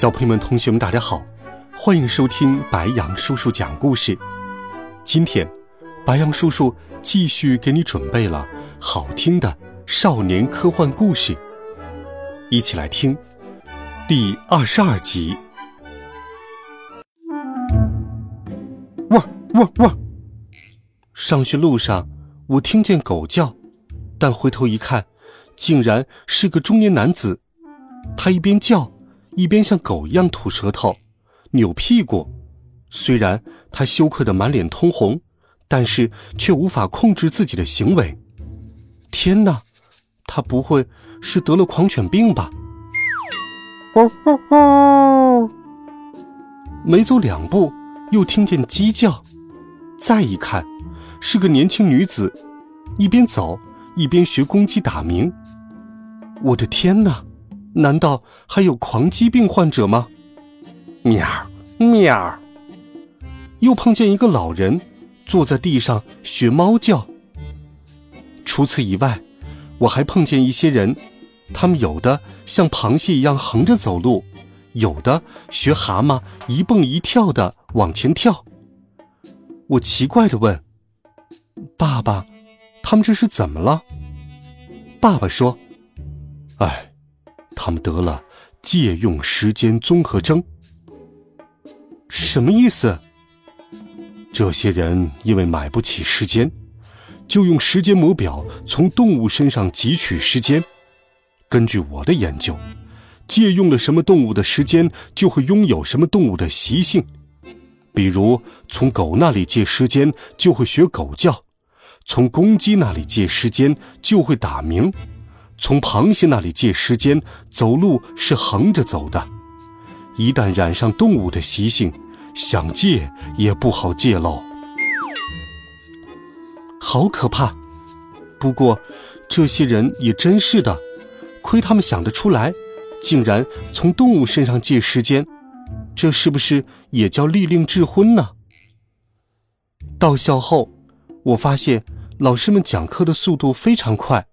小朋友们、同学们，大家好，欢迎收听白羊叔叔讲故事。今天，白羊叔叔继续给你准备了好听的少年科幻故事，一起来听第二十二集。汪汪汪！上学路上，我听见狗叫，但回头一看，竟然是个中年男子，他一边叫。一边像狗一样吐舌头、扭屁股，虽然他羞愧的满脸通红，但是却无法控制自己的行为。天哪，他不会是得了狂犬病吧？哦哦哦！没走两步，又听见鸡叫，再一看，是个年轻女子，一边走一边学公鸡打鸣。我的天哪！难道还有狂鸡病患者吗？喵喵！又碰见一个老人坐在地上学猫叫。除此以外，我还碰见一些人，他们有的像螃蟹一样横着走路，有的学蛤蟆一蹦一跳的往前跳。我奇怪的问：“爸爸，他们这是怎么了？”爸爸说：“哎。”他们得了借用时间综合征，什么意思？这些人因为买不起时间，就用时间魔表从动物身上汲取时间。根据我的研究，借用了什么动物的时间，就会拥有什么动物的习性。比如，从狗那里借时间，就会学狗叫；从公鸡那里借时间，就会打鸣。从螃蟹那里借时间，走路是横着走的。一旦染上动物的习性，想借也不好借喽。好可怕！不过，这些人也真是的，亏他们想得出来，竟然从动物身上借时间，这是不是也叫利令智昏呢？到校后，我发现老师们讲课的速度非常快。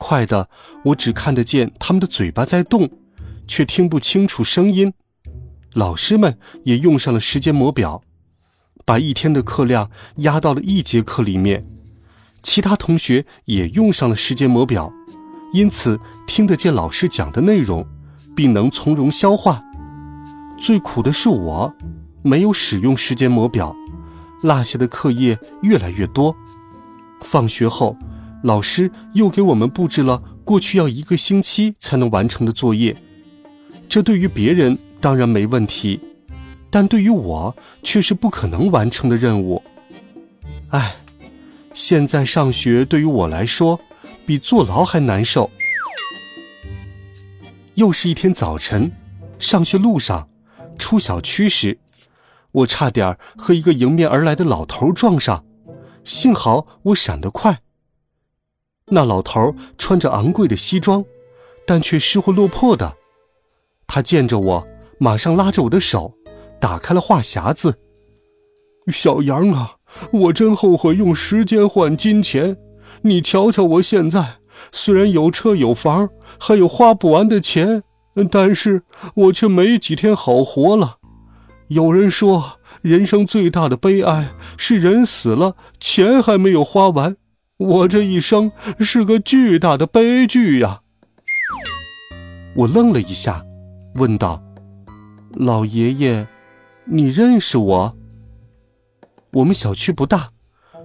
快的，我只看得见他们的嘴巴在动，却听不清楚声音。老师们也用上了时间魔表，把一天的课量压到了一节课里面。其他同学也用上了时间魔表，因此听得见老师讲的内容，并能从容消化。最苦的是我，没有使用时间魔表，落下的课业越来越多。放学后。老师又给我们布置了过去要一个星期才能完成的作业，这对于别人当然没问题，但对于我却是不可能完成的任务。唉，现在上学对于我来说比坐牢还难受。又是一天早晨，上学路上，出小区时，我差点和一个迎面而来的老头撞上，幸好我闪得快。那老头穿着昂贵的西装，但却失魂落魄的。他见着我，马上拉着我的手，打开了话匣子。小杨啊，我真后悔用时间换金钱。你瞧瞧我现在，虽然有车有房，还有花不完的钱，但是我却没几天好活了。有人说，人生最大的悲哀是人死了，钱还没有花完。我这一生是个巨大的悲剧呀！我愣了一下，问道：“老爷爷，你认识我？”我们小区不大，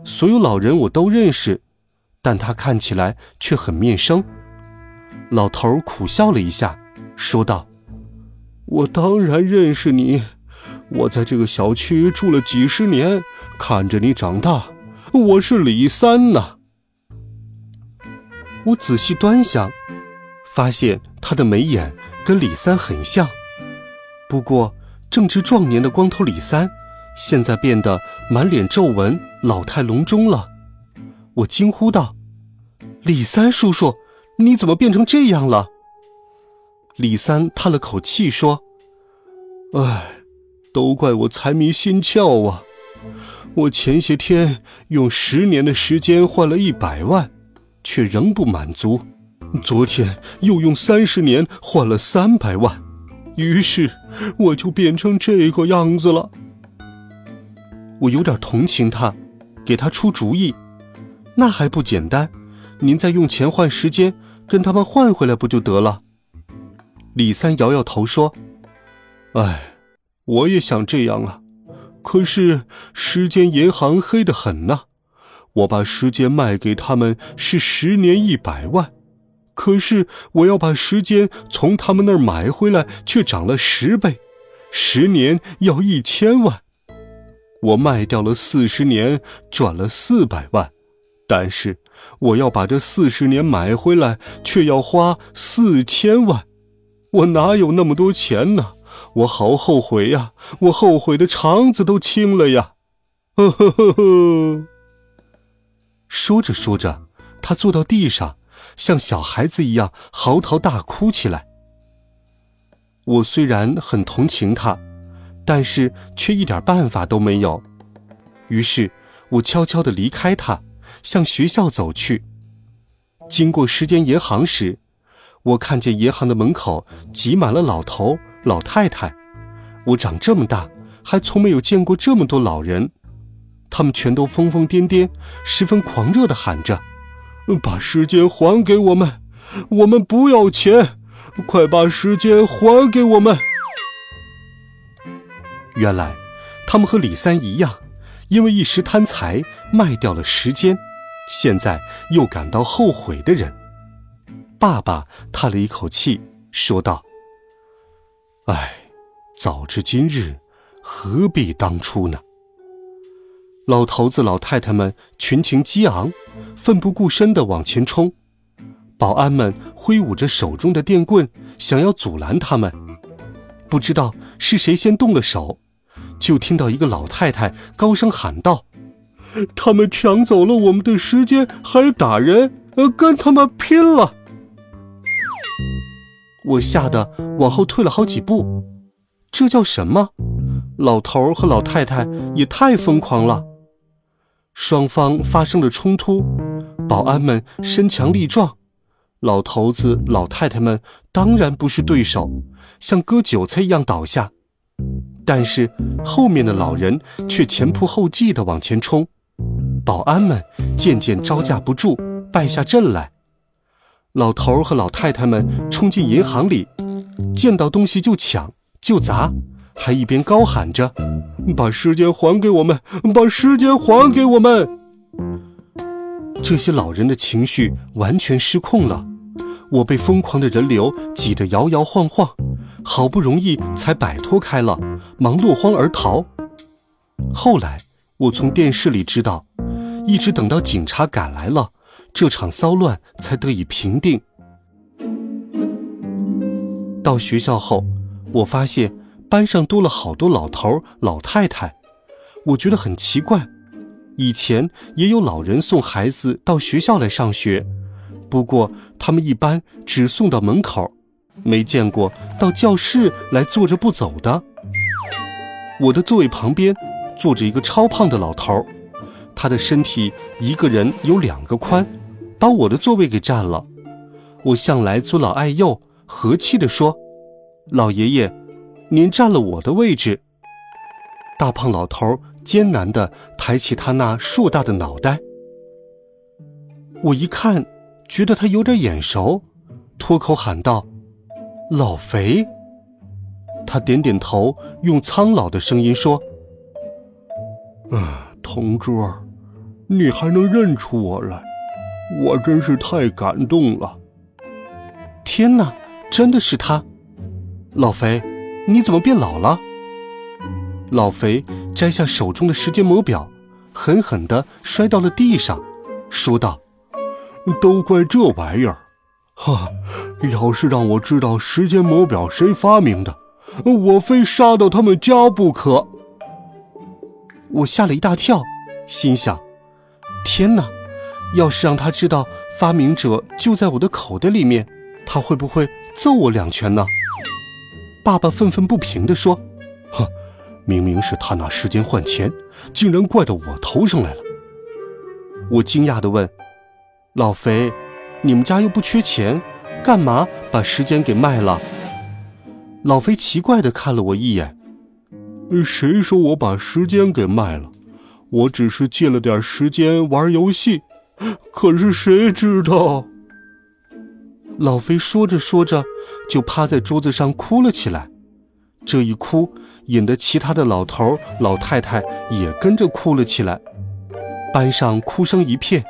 所有老人我都认识，但他看起来却很面生。老头苦笑了一下，说道：“我当然认识你，我在这个小区住了几十年，看着你长大。我是李三呐。”我仔细端详，发现他的眉眼跟李三很像。不过正值壮年的光头李三，现在变得满脸皱纹、老态龙钟了。我惊呼道：“李三叔叔，你怎么变成这样了？”李三叹了口气说：“唉，都怪我财迷心窍啊！我前些天用十年的时间换了一百万，却仍不满足。昨天又用三十年换了三百万，于是我就变成这个样子了。”我有点同情他，给他出主意：“那还不简单？您再用钱换时间，跟他们换回来不就得了？”李三摇摇头说：“哎，我也想这样啊，可是时间银行黑得很呢。我把时间卖给他们是十年一百万，可是我要把时间从他们那儿买回来，却涨了十倍，十年要一千万。我卖掉了四十年，赚了四百万，但是我要把这四十年买回来，却要花四千万。”我哪有那么多钱呢？我好后悔呀！我后悔的肠子都青了呀！呵呵呵呵。说着说着，他坐到地上，像小孩子一样嚎啕大哭起来。我虽然很同情他，但是却一点办法都没有。于是，我悄悄的离开他，向学校走去。经过时间银行时。我看见银行的门口挤满了老头老太太，我长这么大还从没有见过这么多老人，他们全都疯疯癫癫，十分狂热的喊着：“把时间还给我们，我们不要钱，快把时间还给我们！”原来，他们和李三一样，因为一时贪财卖掉了时间，现在又感到后悔的人。爸爸叹了一口气，说道：“唉，早知今日，何必当初呢？”老头子、老太太们群情激昂，奋不顾身地往前冲。保安们挥舞着手中的电棍，想要阻拦他们。不知道是谁先动了手，就听到一个老太太高声喊道：“他们抢走了我们的时间，还打人！呃，跟他们拼了！”我吓得往后退了好几步，这叫什么？老头和老太太也太疯狂了。双方发生了冲突，保安们身强力壮，老头子、老太太们当然不是对手，像割韭菜一样倒下。但是后面的老人却前仆后继地往前冲，保安们渐渐招架不住，败下阵来。老头儿和老太太们冲进银行里，见到东西就抢就砸，还一边高喊着：“把时间还给我们，把时间还给我们！”这些老人的情绪完全失控了，我被疯狂的人流挤得摇摇晃晃，好不容易才摆脱开了，忙落荒而逃。后来我从电视里知道，一直等到警察赶来了。这场骚乱才得以平定。到学校后，我发现班上多了好多老头老太太，我觉得很奇怪。以前也有老人送孩子到学校来上学，不过他们一般只送到门口，没见过到教室来坐着不走的。我的座位旁边坐着一个超胖的老头，他的身体一个人有两个宽。把我的座位给占了，我向来尊老爱幼，和气地说：“老爷爷，您占了我的位置。”大胖老头艰难地抬起他那硕大的脑袋，我一看，觉得他有点眼熟，脱口喊道：“老肥。”他点点头，用苍老的声音说：“啊，同桌，你还能认出我来？”我真是太感动了！天哪，真的是他！老肥，你怎么变老了？老肥摘下手中的时间魔表，狠狠地摔到了地上，说道：“都怪这玩意儿！哈，要是让我知道时间魔表谁发明的，我非杀到他们家不可。我吓了一大跳，心想：天哪！要是让他知道发明者就在我的口袋里面，他会不会揍我两拳呢？爸爸愤愤不平地说：“哼，明明是他拿时间换钱，竟然怪到我头上来了。”我惊讶地问：“老肥，你们家又不缺钱，干嘛把时间给卖了？”老肥奇怪地看了我一眼：“谁说我把时间给卖了？我只是借了点时间玩游戏。”可是谁知道？老飞说着说着，就趴在桌子上哭了起来。这一哭，引得其他的老头老太太也跟着哭了起来。班上哭声一片，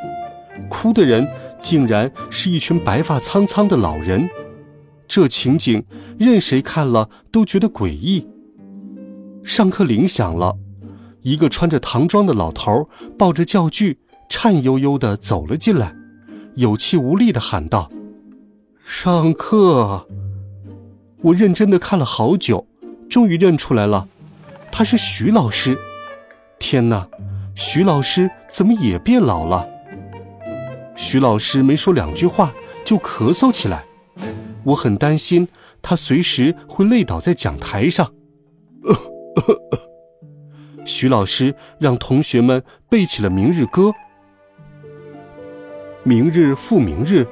哭的人竟然是一群白发苍苍的老人。这情景，任谁看了都觉得诡异。上课铃响了，一个穿着唐装的老头抱着教具。颤悠悠地走了进来，有气无力地喊道：“上课。”我认真的看了好久，终于认出来了，他是徐老师。天哪，徐老师怎么也变老了？徐老师没说两句话就咳嗽起来，我很担心他随时会累倒在讲台上。徐老师让同学们背起了《明日歌》。明日复明日，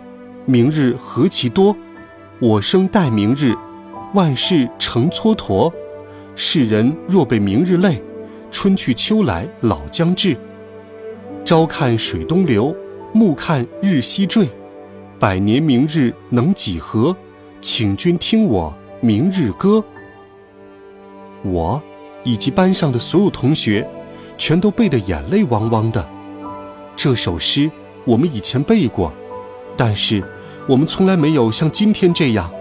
明日何其多。我生待明日，万事成蹉跎。世人若被明日累，春去秋来老将至。朝看水东流，暮看日西坠。百年明日能几何？请君听我明日歌。我以及班上的所有同学，全都背得眼泪汪汪的。这首诗。我们以前背过，但是我们从来没有像今天这样，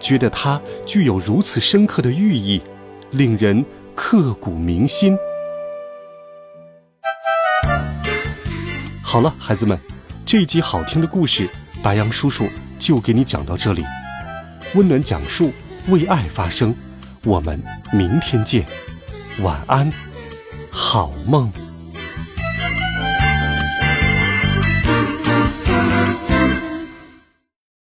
觉得它具有如此深刻的寓意，令人刻骨铭心。好了，孩子们，这一集好听的故事，白杨叔叔就给你讲到这里。温暖讲述，为爱发声，我们明天见，晚安，好梦。